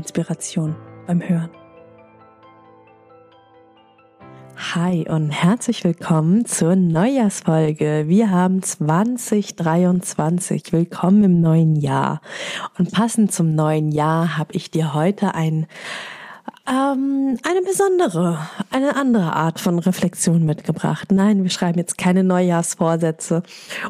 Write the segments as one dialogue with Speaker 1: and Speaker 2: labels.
Speaker 1: Inspiration beim Hören. Hi und herzlich willkommen zur Neujahrsfolge. Wir haben 2023. Willkommen im neuen Jahr. Und passend zum neuen Jahr habe ich dir heute ein ähm, eine besondere, eine andere Art von Reflexion mitgebracht. Nein, wir schreiben jetzt keine Neujahrsvorsätze.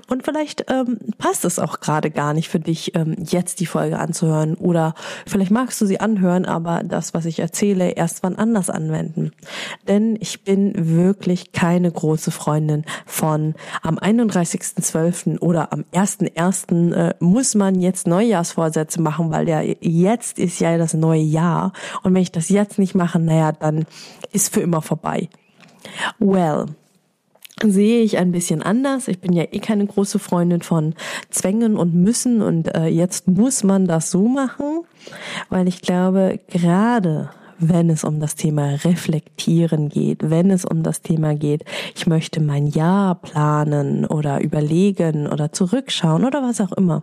Speaker 1: Und vielleicht ähm, passt es auch gerade gar nicht für dich, ähm, jetzt die Folge anzuhören. Oder vielleicht magst du sie anhören, aber das, was ich erzähle, erst wann anders anwenden. Denn ich bin wirklich keine große Freundin von am 31.12. oder am 1.1. Äh, muss man jetzt Neujahrsvorsätze machen, weil ja jetzt ist ja das neue Jahr. Und wenn ich das jetzt nicht machen, naja, dann ist für immer vorbei. Well, sehe ich ein bisschen anders. Ich bin ja eh keine große Freundin von Zwängen und Müssen und äh, jetzt muss man das so machen, weil ich glaube, gerade wenn es um das Thema Reflektieren geht, wenn es um das Thema geht, ich möchte mein Jahr planen oder überlegen oder zurückschauen oder was auch immer.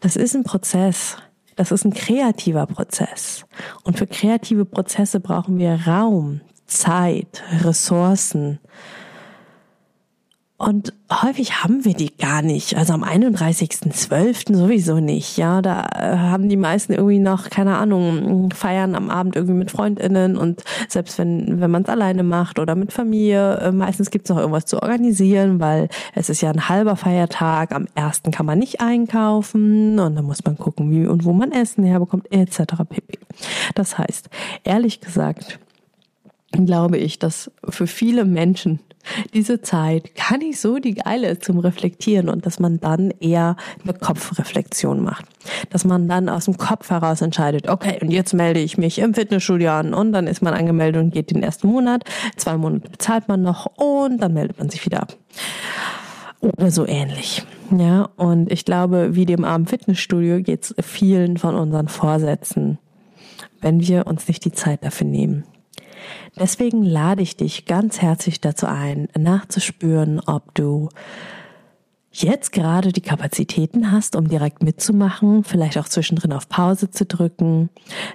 Speaker 1: Das ist ein Prozess. Das ist ein kreativer Prozess. Und für kreative Prozesse brauchen wir Raum, Zeit, Ressourcen, und häufig haben wir die gar nicht. Also am 31.12. sowieso nicht. Ja, da äh, haben die meisten irgendwie noch, keine Ahnung, feiern am Abend irgendwie mit FreundInnen und selbst wenn, wenn man es alleine macht oder mit Familie, äh, meistens gibt es noch irgendwas zu organisieren, weil es ist ja ein halber Feiertag. Am ersten kann man nicht einkaufen und dann muss man gucken, wie und wo man Essen herbekommt, etc. pp. Das heißt, ehrlich gesagt, glaube ich, dass für viele Menschen diese Zeit gar nicht so die geile ist zum Reflektieren und dass man dann eher eine Kopfreflexion macht. Dass man dann aus dem Kopf heraus entscheidet, okay, und jetzt melde ich mich im Fitnessstudio an und dann ist man angemeldet und geht den ersten Monat. Zwei Monate bezahlt man noch und dann meldet man sich wieder ab. Oder so ähnlich. Ja, und ich glaube, wie dem armen Fitnessstudio geht es vielen von unseren Vorsätzen, wenn wir uns nicht die Zeit dafür nehmen. Deswegen lade ich dich ganz herzlich dazu ein, nachzuspüren, ob du jetzt gerade die Kapazitäten hast, um direkt mitzumachen, vielleicht auch zwischendrin auf Pause zu drücken,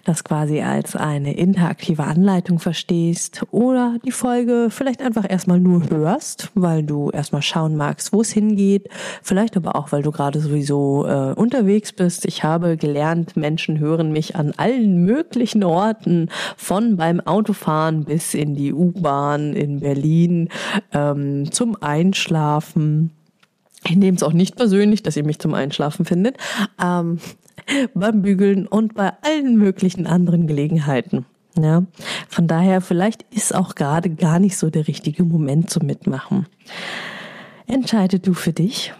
Speaker 1: das quasi als eine interaktive Anleitung verstehst oder die Folge vielleicht einfach erstmal nur hörst, weil du erstmal schauen magst, wo es hingeht, vielleicht aber auch, weil du gerade sowieso äh, unterwegs bist. Ich habe gelernt, Menschen hören mich an allen möglichen Orten, von beim Autofahren bis in die U-Bahn in Berlin, ähm, zum Einschlafen ich nehme es auch nicht persönlich, dass ihr mich zum Einschlafen findet. Ähm, beim Bügeln und bei allen möglichen anderen Gelegenheiten. Ja, von daher vielleicht ist auch gerade gar nicht so der richtige Moment zum Mitmachen. Entscheide du für dich.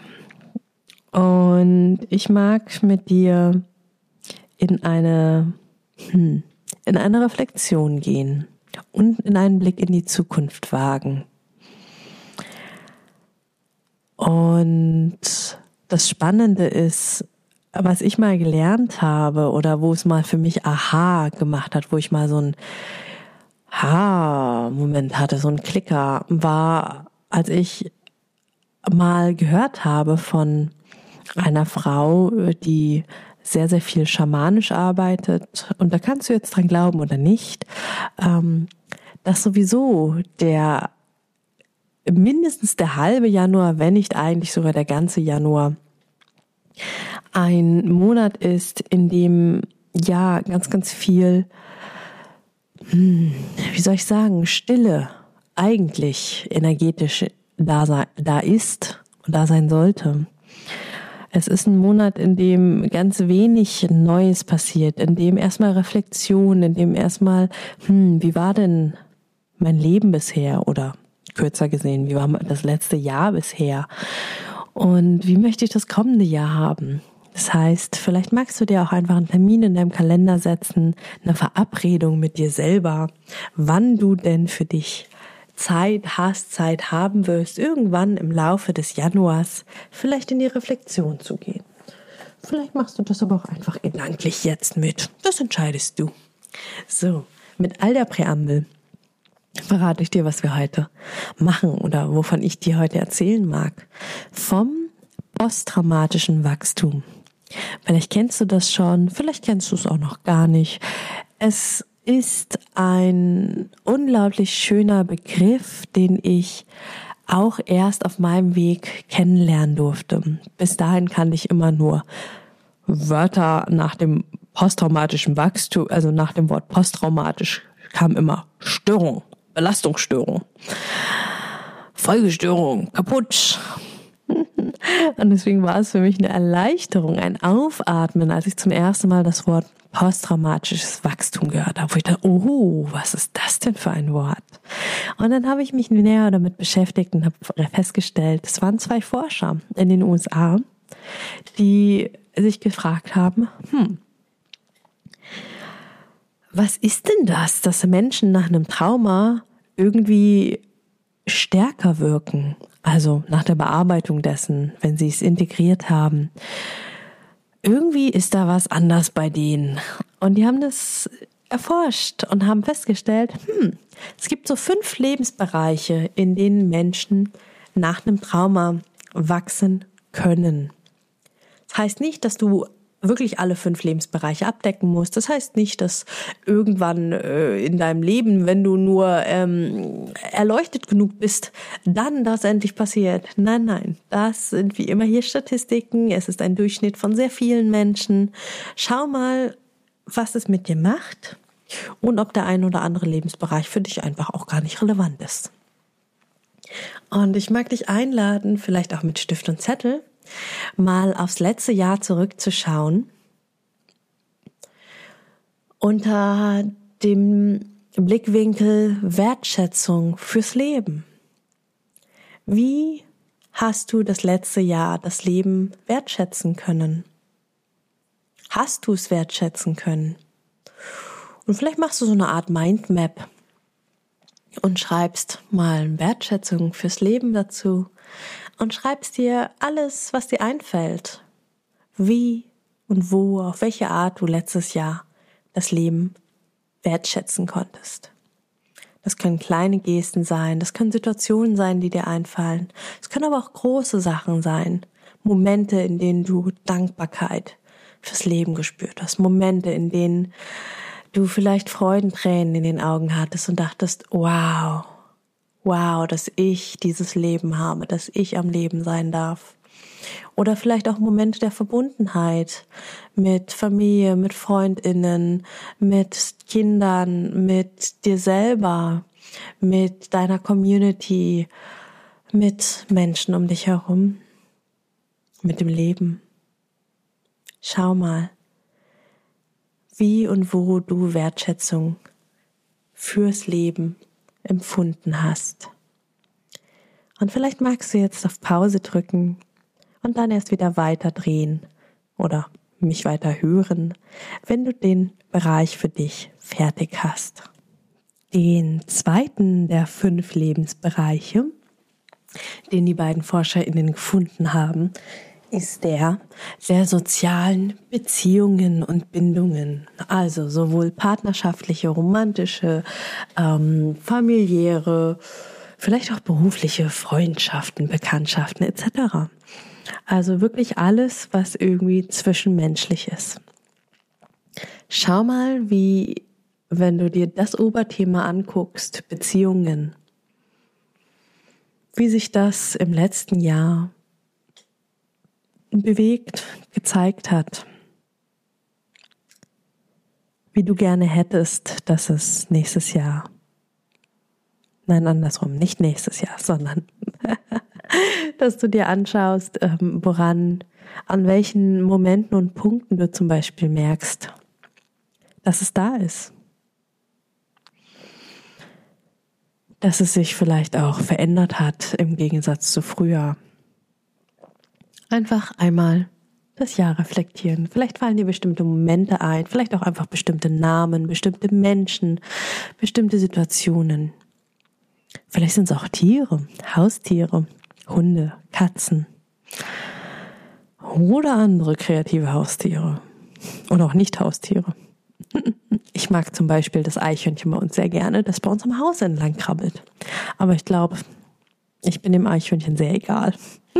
Speaker 1: Und ich mag mit dir in eine, hm, in eine Reflexion gehen und in einen Blick in die Zukunft wagen. Und das Spannende ist, was ich mal gelernt habe oder wo es mal für mich Aha gemacht hat, wo ich mal so ein Ha-Moment hatte, so ein Klicker, war, als ich mal gehört habe von einer Frau, die sehr, sehr viel schamanisch arbeitet. Und da kannst du jetzt dran glauben oder nicht, ähm, dass sowieso der mindestens der halbe Januar, wenn nicht eigentlich sogar der ganze Januar, ein Monat ist, in dem ja ganz, ganz viel, hm, wie soll ich sagen, Stille eigentlich energetisch da, da ist und da sein sollte. Es ist ein Monat, in dem ganz wenig Neues passiert, in dem erstmal Reflexion, in dem erstmal, hm, wie war denn mein Leben bisher oder kürzer gesehen, wie war das letzte Jahr bisher und wie möchte ich das kommende Jahr haben? Das heißt, vielleicht magst du dir auch einfach einen Termin in deinem Kalender setzen, eine Verabredung mit dir selber, wann du denn für dich Zeit hast, Zeit haben wirst, irgendwann im Laufe des Januars vielleicht in die Reflexion zu gehen. Vielleicht machst du das aber auch einfach gedanklich jetzt mit. Das entscheidest du. So, mit all der Präambel verrate ich dir, was wir heute machen oder wovon ich dir heute erzählen mag. Vom posttraumatischen Wachstum. Vielleicht kennst du das schon, vielleicht kennst du es auch noch gar nicht. Es ist ein unglaublich schöner Begriff, den ich auch erst auf meinem Weg kennenlernen durfte. Bis dahin kannte ich immer nur Wörter nach dem posttraumatischen Wachstum, also nach dem Wort posttraumatisch kam immer Störung, Belastungsstörung, Folgestörung, kaputt. Und deswegen war es für mich eine Erleichterung, ein Aufatmen, als ich zum ersten Mal das Wort posttraumatisches Wachstum gehört habe, wo ich dachte, oh, was ist das denn für ein Wort? Und dann habe ich mich näher damit beschäftigt und habe festgestellt, es waren zwei Forscher in den USA, die sich gefragt haben, hm, was ist denn das, dass Menschen nach einem Trauma irgendwie stärker wirken? Also nach der Bearbeitung dessen, wenn sie es integriert haben irgendwie ist da was anders bei denen. Und die haben das erforscht und haben festgestellt, hm, es gibt so fünf Lebensbereiche, in denen Menschen nach einem Trauma wachsen können. Das heißt nicht, dass du wirklich alle fünf Lebensbereiche abdecken musst. Das heißt nicht, dass irgendwann äh, in deinem Leben, wenn du nur ähm, erleuchtet genug bist, dann das endlich passiert. Nein, nein, das sind wie immer hier Statistiken. Es ist ein Durchschnitt von sehr vielen Menschen. Schau mal, was es mit dir macht und ob der ein oder andere Lebensbereich für dich einfach auch gar nicht relevant ist. Und ich mag dich einladen, vielleicht auch mit Stift und Zettel, mal aufs letzte Jahr zurückzuschauen unter dem Blickwinkel Wertschätzung fürs Leben. Wie hast du das letzte Jahr das Leben wertschätzen können? Hast du es wertschätzen können? Und vielleicht machst du so eine Art Mindmap und schreibst mal Wertschätzung fürs Leben dazu und schreibst dir alles, was dir einfällt, wie und wo, auf welche Art du letztes Jahr das Leben wertschätzen konntest. Das können kleine Gesten sein, das können Situationen sein, die dir einfallen. Es können aber auch große Sachen sein. Momente, in denen du Dankbarkeit fürs Leben gespürt hast. Momente, in denen du vielleicht Freudentränen in den Augen hattest und dachtest, wow, wow, dass ich dieses Leben habe, dass ich am Leben sein darf. Oder vielleicht auch Momente der Verbundenheit mit Familie, mit Freundinnen, mit Kindern, mit dir selber, mit deiner Community, mit Menschen um dich herum, mit dem Leben. Schau mal, wie und wo du Wertschätzung fürs Leben empfunden hast. Und vielleicht magst du jetzt auf Pause drücken und dann erst wieder weiter drehen oder mich weiter hören, wenn du den Bereich für dich fertig hast. Den zweiten der fünf Lebensbereiche, den die beiden ForscherInnen gefunden haben, ist der der sozialen Beziehungen und Bindungen. Also sowohl partnerschaftliche, romantische, ähm, familiäre, vielleicht auch berufliche Freundschaften, Bekanntschaften etc. Also wirklich alles, was irgendwie zwischenmenschlich ist. Schau mal, wie, wenn du dir das Oberthema anguckst, Beziehungen, wie sich das im letzten Jahr bewegt, gezeigt hat. Wie du gerne hättest, dass es nächstes Jahr, nein, andersrum, nicht nächstes Jahr, sondern dass du dir anschaust, ähm, woran, an welchen Momenten und Punkten du zum Beispiel merkst, dass es da ist. Dass es sich vielleicht auch verändert hat im Gegensatz zu früher. Einfach einmal das Jahr reflektieren. Vielleicht fallen dir bestimmte Momente ein, vielleicht auch einfach bestimmte Namen, bestimmte Menschen, bestimmte Situationen. Vielleicht sind es auch Tiere, Haustiere, Hunde, Katzen oder andere kreative Haustiere und auch nicht Haustiere. Ich mag zum Beispiel das Eichhörnchen bei uns sehr gerne, das bei uns am Haus entlang krabbelt. Aber ich glaube, ich bin dem Eichhörnchen sehr egal.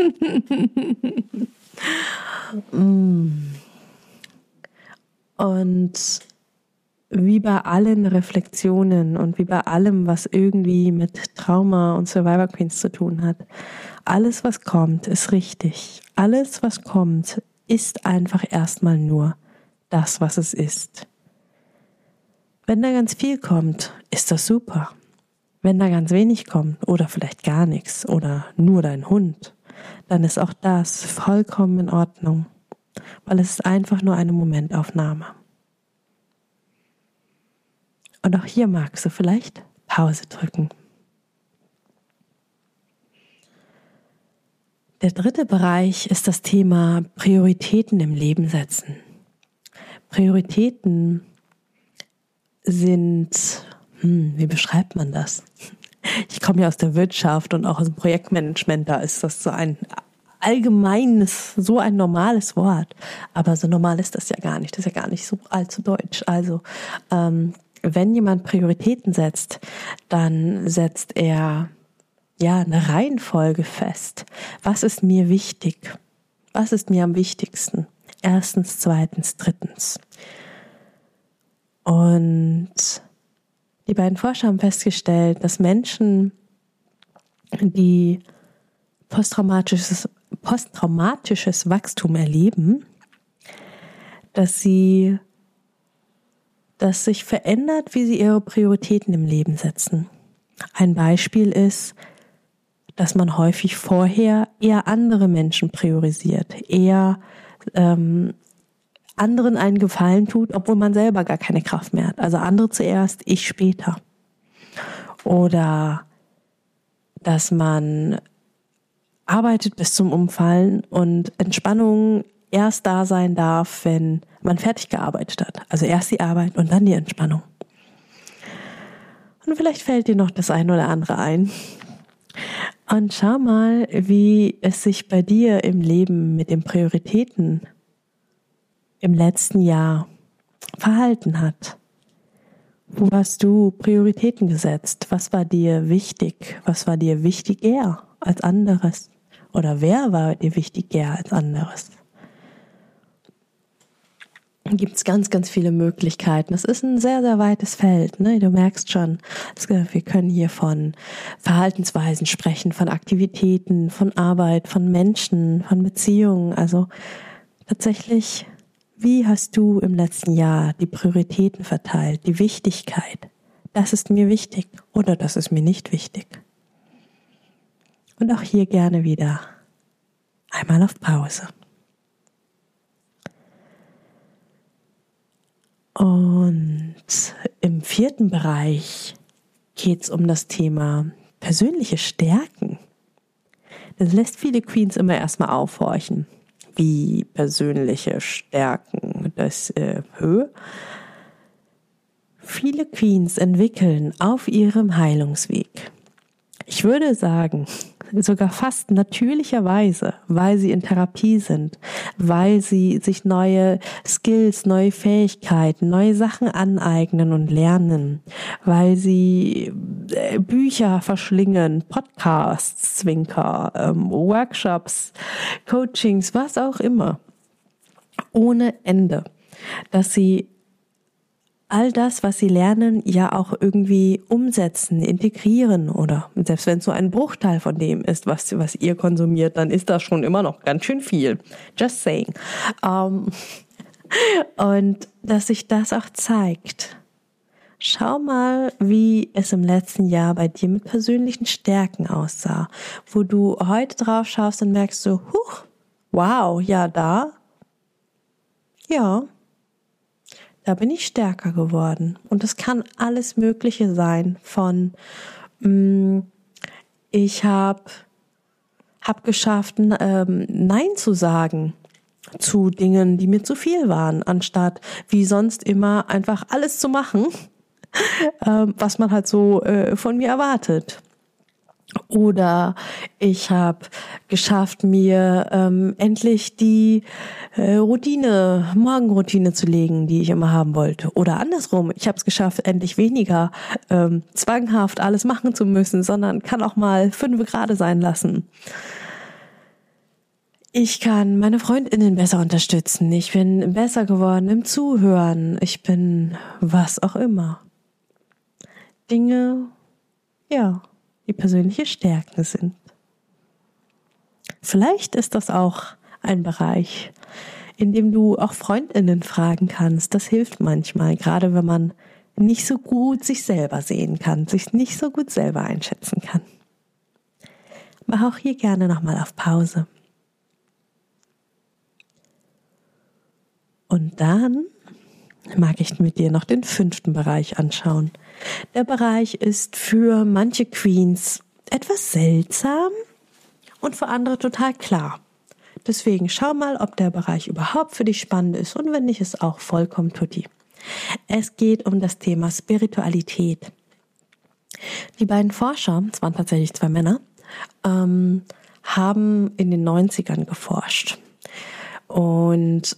Speaker 1: Und wie bei allen Reflexionen und wie bei allem, was irgendwie mit Trauma und Survivor Queens zu tun hat, alles, was kommt, ist richtig. Alles, was kommt, ist einfach erstmal nur das, was es ist. Wenn da ganz viel kommt, ist das super. Wenn da ganz wenig kommt oder vielleicht gar nichts oder nur dein Hund, dann ist auch das vollkommen in Ordnung, weil es ist einfach nur eine Momentaufnahme. Und auch hier magst du vielleicht Pause drücken. Der dritte Bereich ist das Thema Prioritäten im Leben setzen. Prioritäten sind, hm, wie beschreibt man das? Ich komme ja aus der Wirtschaft und auch aus dem Projektmanagement, da ist das so ein allgemeines, so ein normales Wort. Aber so normal ist das ja gar nicht. Das ist ja gar nicht so allzu deutsch. Also, ähm, wenn jemand Prioritäten setzt, dann setzt er ja eine Reihenfolge fest. Was ist mir wichtig? Was ist mir am wichtigsten? Erstens, zweitens, drittens. Und die beiden Forscher haben festgestellt, dass Menschen, die posttraumatisches, posttraumatisches Wachstum erleben, dass sie, dass sich verändert, wie sie ihre Prioritäten im Leben setzen. Ein Beispiel ist, dass man häufig vorher eher andere Menschen priorisiert, eher ähm, anderen einen Gefallen tut, obwohl man selber gar keine Kraft mehr hat. Also andere zuerst, ich später. Oder dass man arbeitet bis zum Umfallen und Entspannung erst da sein darf, wenn man fertig gearbeitet hat. Also erst die Arbeit und dann die Entspannung. Und vielleicht fällt dir noch das eine oder andere ein. Und schau mal, wie es sich bei dir im Leben mit den Prioritäten im letzten Jahr verhalten hat. Wo hast du Prioritäten gesetzt? Was war dir wichtig? Was war dir wichtiger als anderes? Oder wer war dir wichtiger als anderes? gibt es ganz, ganz viele Möglichkeiten. Es ist ein sehr, sehr weites Feld. Ne? Du merkst schon, wir können hier von Verhaltensweisen sprechen, von Aktivitäten, von Arbeit, von Menschen, von Beziehungen. Also tatsächlich wie hast du im letzten Jahr die Prioritäten verteilt, die Wichtigkeit? Das ist mir wichtig oder das ist mir nicht wichtig. Und auch hier gerne wieder einmal auf Pause. Und im vierten Bereich geht es um das Thema persönliche Stärken. Das lässt viele Queens immer erstmal aufhorchen wie persönliche Stärken das äh, Höhe. Viele Queens entwickeln auf ihrem Heilungsweg. Ich würde sagen, sogar fast natürlicherweise, weil sie in Therapie sind, weil sie sich neue Skills, neue Fähigkeiten, neue Sachen aneignen und lernen, weil sie äh, Bücher verschlingen, Podcasts, Zwinker, ähm, Workshops, Coachings, was auch immer, ohne Ende, dass sie all das, was sie lernen, ja auch irgendwie umsetzen, integrieren oder selbst wenn es so ein Bruchteil von dem ist, was, was ihr konsumiert, dann ist das schon immer noch ganz schön viel. Just saying. Ähm, und dass sich das auch zeigt. Schau mal, wie es im letzten Jahr bei dir mit persönlichen Stärken aussah, wo du heute drauf schaust und merkst so, huch, wow, ja, da, ja, da bin ich stärker geworden. Und es kann alles Mögliche sein von, mh, mm, ich habe hab geschafft, ähm, Nein zu sagen. zu Dingen, die mir zu viel waren, anstatt wie sonst immer einfach alles zu machen, ähm, was man halt so äh, von mir erwartet. Oder ich habe geschafft, mir ähm, endlich die äh, Routine, Morgenroutine zu legen, die ich immer haben wollte. Oder andersrum, ich habe es geschafft, endlich weniger ähm, zwanghaft alles machen zu müssen, sondern kann auch mal fünf Grade sein lassen. Ich kann meine Freundinnen besser unterstützen. Ich bin besser geworden im Zuhören. Ich bin was auch immer. Dinge, ja, die persönliche Stärken sind. Vielleicht ist das auch ein Bereich, in dem du auch Freundinnen fragen kannst. Das hilft manchmal, gerade wenn man nicht so gut sich selber sehen kann, sich nicht so gut selber einschätzen kann. Mach auch hier gerne nochmal auf Pause. Und dann mag ich mit dir noch den fünften Bereich anschauen. Der Bereich ist für manche Queens etwas seltsam und für andere total klar. Deswegen schau mal, ob der Bereich überhaupt für dich spannend ist und wenn nicht, ist auch vollkommen tutti. Es geht um das Thema Spiritualität. Die beiden Forscher, es waren tatsächlich zwei Männer, ähm, haben in den 90ern geforscht. Und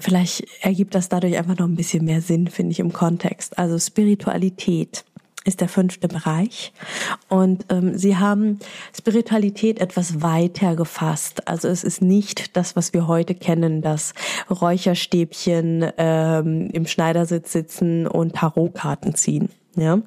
Speaker 1: Vielleicht ergibt das dadurch einfach noch ein bisschen mehr Sinn, finde ich, im Kontext. Also Spiritualität ist der fünfte Bereich. Und ähm, sie haben Spiritualität etwas weiter gefasst. Also es ist nicht das, was wir heute kennen, das Räucherstäbchen ähm, im Schneidersitz sitzen und Tarotkarten ziehen. Ja,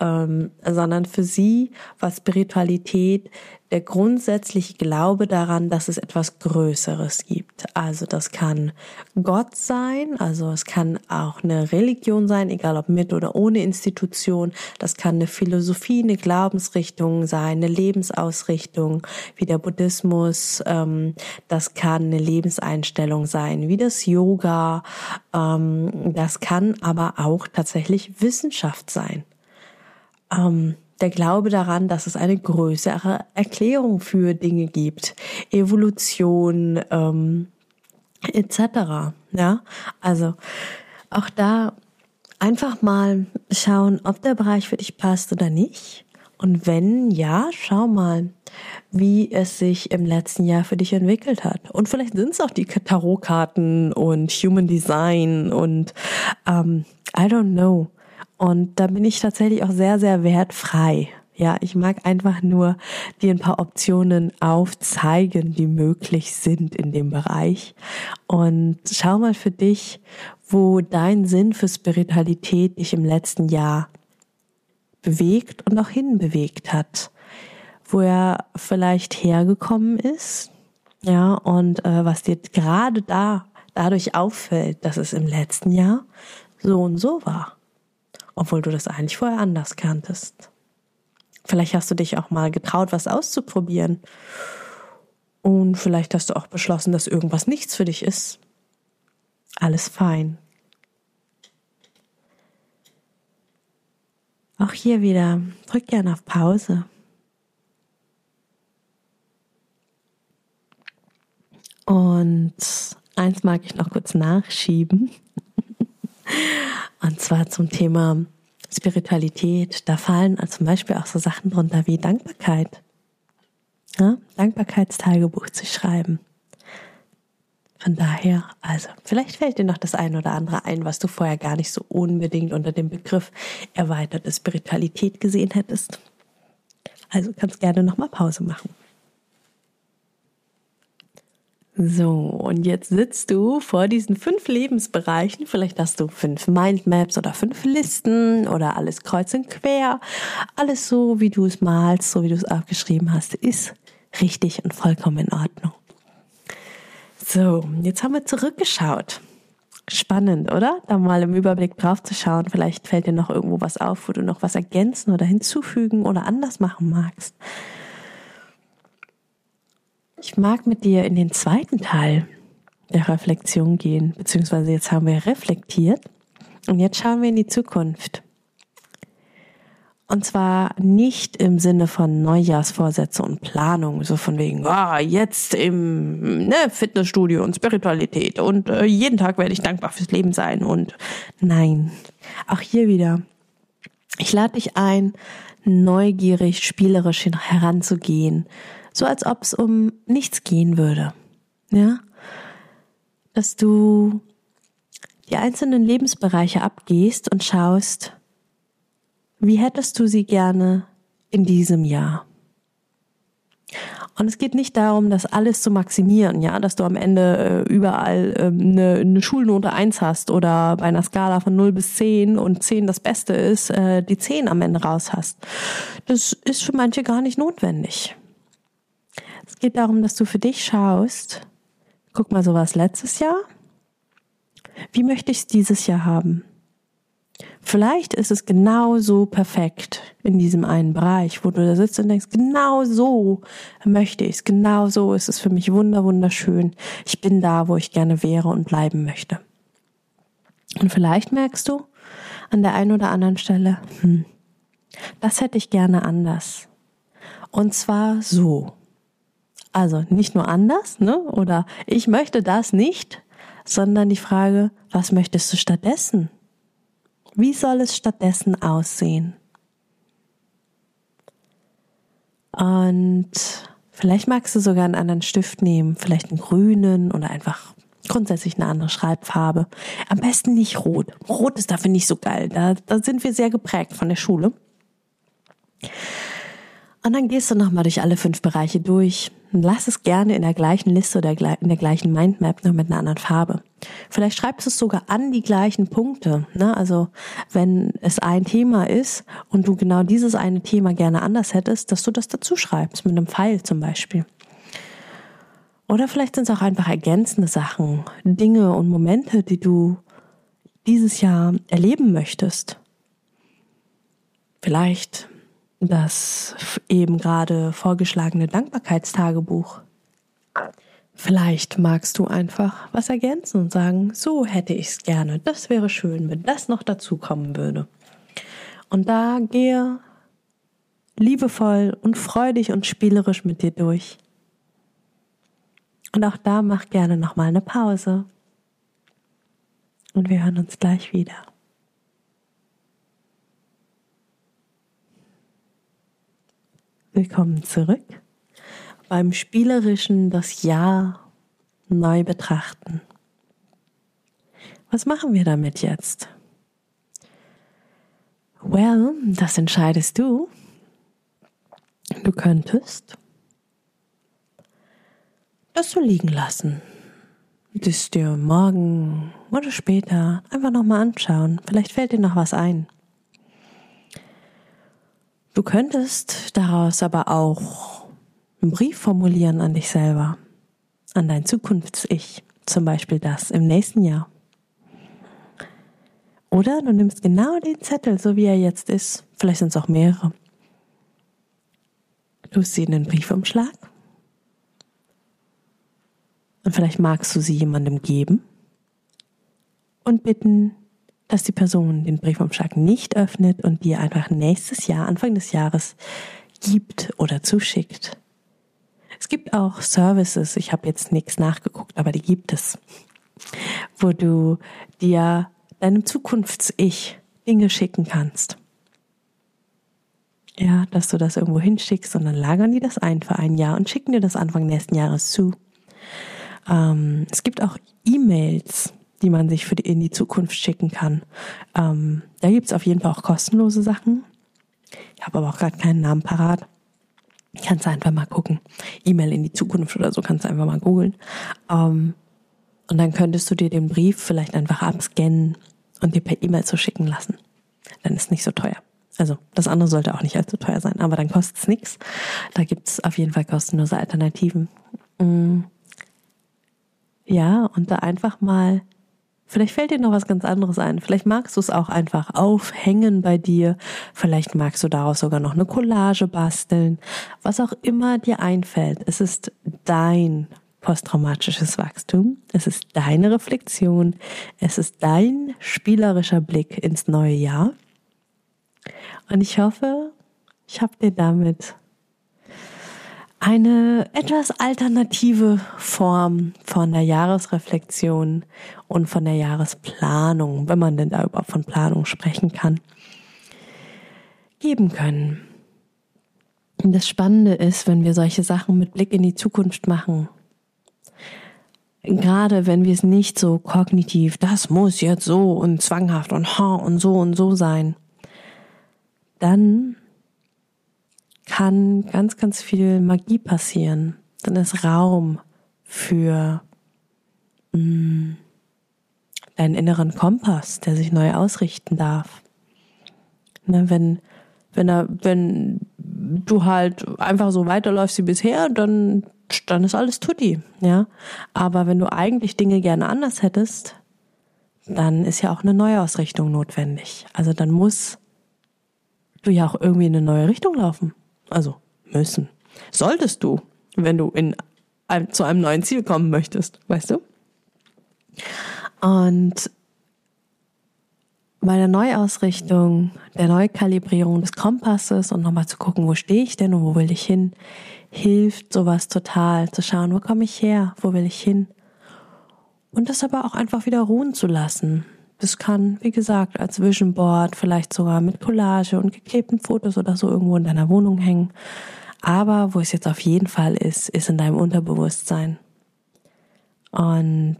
Speaker 1: ähm, sondern für sie war Spiritualität der grundsätzliche Glaube daran, dass es etwas Größeres gibt. Also das kann Gott sein, also es kann auch eine Religion sein, egal ob mit oder ohne Institution. Das kann eine Philosophie, eine Glaubensrichtung sein, eine Lebensausrichtung, wie der Buddhismus. Ähm, das kann eine Lebenseinstellung sein, wie das Yoga. Ähm, das kann aber auch tatsächlich Wissenschaft sein. Ähm, der Glaube daran, dass es eine größere Erklärung für Dinge gibt, Evolution ähm, etc. Ja, also auch da einfach mal schauen, ob der Bereich für dich passt oder nicht. Und wenn ja, schau mal, wie es sich im letzten Jahr für dich entwickelt hat. Und vielleicht sind es auch die Tarotkarten und Human Design und ähm, I don't know. Und da bin ich tatsächlich auch sehr, sehr wertfrei. Ja, ich mag einfach nur dir ein paar Optionen aufzeigen, die möglich sind in dem Bereich. Und schau mal für dich, wo dein Sinn für Spiritualität dich im letzten Jahr bewegt und auch hinbewegt hat. Wo er vielleicht hergekommen ist. Ja, und äh, was dir gerade da dadurch auffällt, dass es im letzten Jahr so und so war obwohl du das eigentlich vorher anders kanntest. Vielleicht hast du dich auch mal getraut, was auszuprobieren. Und vielleicht hast du auch beschlossen, dass irgendwas nichts für dich ist. Alles fein. Auch hier wieder, drück gerne auf Pause. Und eins mag ich noch kurz nachschieben. Und zwar zum Thema Spiritualität. Da fallen zum Beispiel auch so Sachen drunter wie Dankbarkeit. Ja, Dankbarkeitstagebuch zu schreiben. Von daher, also, vielleicht fällt dir noch das eine oder andere ein, was du vorher gar nicht so unbedingt unter dem Begriff erweiterte Spiritualität gesehen hättest. Also kannst gerne nochmal Pause machen. So, und jetzt sitzt du vor diesen fünf Lebensbereichen. Vielleicht hast du fünf Mindmaps oder fünf Listen oder alles kreuz und quer. Alles so, wie du es malst, so wie du es aufgeschrieben hast, ist richtig und vollkommen in Ordnung. So, jetzt haben wir zurückgeschaut. Spannend, oder? Da mal im Überblick drauf zu schauen. Vielleicht fällt dir noch irgendwo was auf, wo du noch was ergänzen oder hinzufügen oder anders machen magst. Ich mag mit dir in den zweiten Teil der Reflexion gehen, beziehungsweise jetzt haben wir reflektiert und jetzt schauen wir in die Zukunft. Und zwar nicht im Sinne von Neujahrsvorsätze und Planung, so von wegen, ah, jetzt im ne, Fitnessstudio und Spiritualität und äh, jeden Tag werde ich dankbar fürs Leben sein und nein, auch hier wieder. Ich lade dich ein, neugierig, spielerisch heranzugehen, so als ob es um nichts gehen würde. Ja? Dass du die einzelnen Lebensbereiche abgehst und schaust, wie hättest du sie gerne in diesem Jahr? Und es geht nicht darum, das alles zu maximieren, ja, dass du am Ende äh, überall ähm, eine, eine Schulnote eins hast oder bei einer Skala von 0 bis 10 und 10 das Beste ist, äh, die 10 am Ende raus hast. Das ist für manche gar nicht notwendig. Geht darum, dass du für dich schaust, guck mal, so war es letztes Jahr. Wie möchte ich es dieses Jahr haben? Vielleicht ist es genau so perfekt in diesem einen Bereich, wo du da sitzt und denkst, genau so möchte ich es, genau so ist es für mich wunder, wunderschön. Ich bin da, wo ich gerne wäre und bleiben möchte. Und vielleicht merkst du an der einen oder anderen Stelle, hm, das hätte ich gerne anders. Und zwar so. Also nicht nur anders, ne? Oder ich möchte das nicht, sondern die Frage, was möchtest du stattdessen? Wie soll es stattdessen aussehen? Und vielleicht magst du sogar einen anderen Stift nehmen, vielleicht einen grünen oder einfach grundsätzlich eine andere Schreibfarbe. Am besten nicht rot. Rot ist dafür nicht so geil. Da, da sind wir sehr geprägt von der Schule. Und dann gehst du nochmal durch alle fünf Bereiche durch. Und lass es gerne in der gleichen Liste oder in der gleichen Mindmap, nur mit einer anderen Farbe. Vielleicht schreibst du es sogar an die gleichen Punkte. Ne? Also wenn es ein Thema ist und du genau dieses eine Thema gerne anders hättest, dass du das dazu schreibst, mit einem Pfeil zum Beispiel. Oder vielleicht sind es auch einfach ergänzende Sachen, Dinge und Momente, die du dieses Jahr erleben möchtest. Vielleicht das eben gerade vorgeschlagene Dankbarkeitstagebuch. Vielleicht magst du einfach was ergänzen und sagen, so hätte ich es gerne. Das wäre schön, wenn das noch dazu kommen würde. Und da gehe liebevoll und freudig und spielerisch mit dir durch. Und auch da mach gerne nochmal eine Pause. Und wir hören uns gleich wieder. Willkommen zurück beim spielerischen das Jahr neu betrachten. Was machen wir damit jetzt? Well, das entscheidest du. Du könntest das so liegen lassen. Das dir morgen oder später einfach nochmal anschauen. Vielleicht fällt dir noch was ein. Du könntest daraus aber auch einen Brief formulieren an dich selber, an dein Zukunfts-Ich, zum Beispiel das im nächsten Jahr. Oder du nimmst genau den Zettel, so wie er jetzt ist, vielleicht sind es auch mehrere. Du sie in den Briefumschlag und vielleicht magst du sie jemandem geben und bitten, dass die Person den Briefumschlag nicht öffnet und dir einfach nächstes Jahr, Anfang des Jahres, gibt oder zuschickt. Es gibt auch Services, ich habe jetzt nichts nachgeguckt, aber die gibt es, wo du dir deinem Zukunfts-Ich Dinge schicken kannst. Ja, dass du das irgendwo hinschickst und dann lagern die das ein für ein Jahr und schicken dir das Anfang nächsten Jahres zu. Ähm, es gibt auch E-Mails, die man sich für die, in die Zukunft schicken kann. Ähm, da gibt's auf jeden Fall auch kostenlose Sachen. Ich habe aber auch gerade keinen Namen parat. Kannst einfach mal gucken. E-Mail in die Zukunft oder so kannst du einfach mal googeln. Ähm, und dann könntest du dir den Brief vielleicht einfach abscannen und dir per E-Mail zu schicken lassen. Dann ist nicht so teuer. Also das andere sollte auch nicht allzu teuer sein, aber dann kostet es nichts. Da gibt's auf jeden Fall kostenlose Alternativen. Mm. Ja, und da einfach mal Vielleicht fällt dir noch was ganz anderes ein. Vielleicht magst du es auch einfach aufhängen bei dir. Vielleicht magst du daraus sogar noch eine Collage basteln. Was auch immer dir einfällt. Es ist dein posttraumatisches Wachstum. Es ist deine Reflexion. Es ist dein spielerischer Blick ins neue Jahr. Und ich hoffe, ich habe dir damit eine etwas alternative Form von der Jahresreflexion und von der Jahresplanung, wenn man denn da überhaupt von Planung sprechen kann, geben können. Und das Spannende ist, wenn wir solche Sachen mit Blick in die Zukunft machen, gerade wenn wir es nicht so kognitiv, das muss jetzt so und zwanghaft und ha und so und so sein, dann kann ganz, ganz viel Magie passieren. Dann ist Raum für mh, mm, deinen inneren Kompass, der sich neu ausrichten darf. Ne, wenn, wenn, er, wenn du halt einfach so weiterläufst wie bisher, dann, dann ist alles tutti, ja. Aber wenn du eigentlich Dinge gerne anders hättest, dann ist ja auch eine Neuausrichtung notwendig. Also dann muss du ja auch irgendwie in eine neue Richtung laufen. Also müssen. Solltest du, wenn du in zu einem neuen Ziel kommen möchtest, weißt du? Und bei der Neuausrichtung, der Neukalibrierung des Kompasses und nochmal zu gucken, wo stehe ich denn und wo will ich hin, hilft sowas total, zu schauen, wo komme ich her, wo will ich hin. Und das aber auch einfach wieder ruhen zu lassen. Das kann, wie gesagt, als Vision Board, vielleicht sogar mit Collage und geklebten Fotos oder so irgendwo in deiner Wohnung hängen. Aber wo es jetzt auf jeden Fall ist, ist in deinem Unterbewusstsein. Und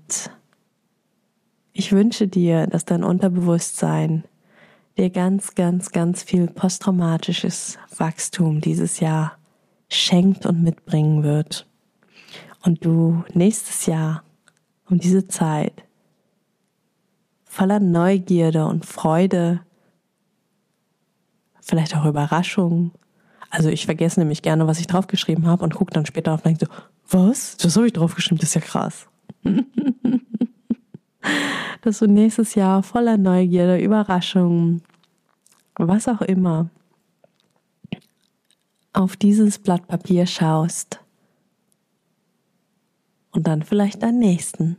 Speaker 1: ich wünsche dir, dass dein Unterbewusstsein dir ganz, ganz, ganz viel posttraumatisches Wachstum dieses Jahr schenkt und mitbringen wird. Und du nächstes Jahr um diese Zeit voller Neugierde und Freude, vielleicht auch Überraschung. Also ich vergesse nämlich gerne, was ich draufgeschrieben habe und gucke dann später auf und denke so, was? Das habe ich draufgeschrieben, das ist ja krass. Dass du nächstes Jahr voller Neugierde, Überraschung, was auch immer, auf dieses Blatt Papier schaust und dann vielleicht deinen nächsten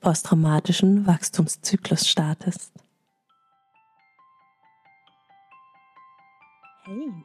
Speaker 1: posttraumatischen Wachstumszyklus startest. Hey,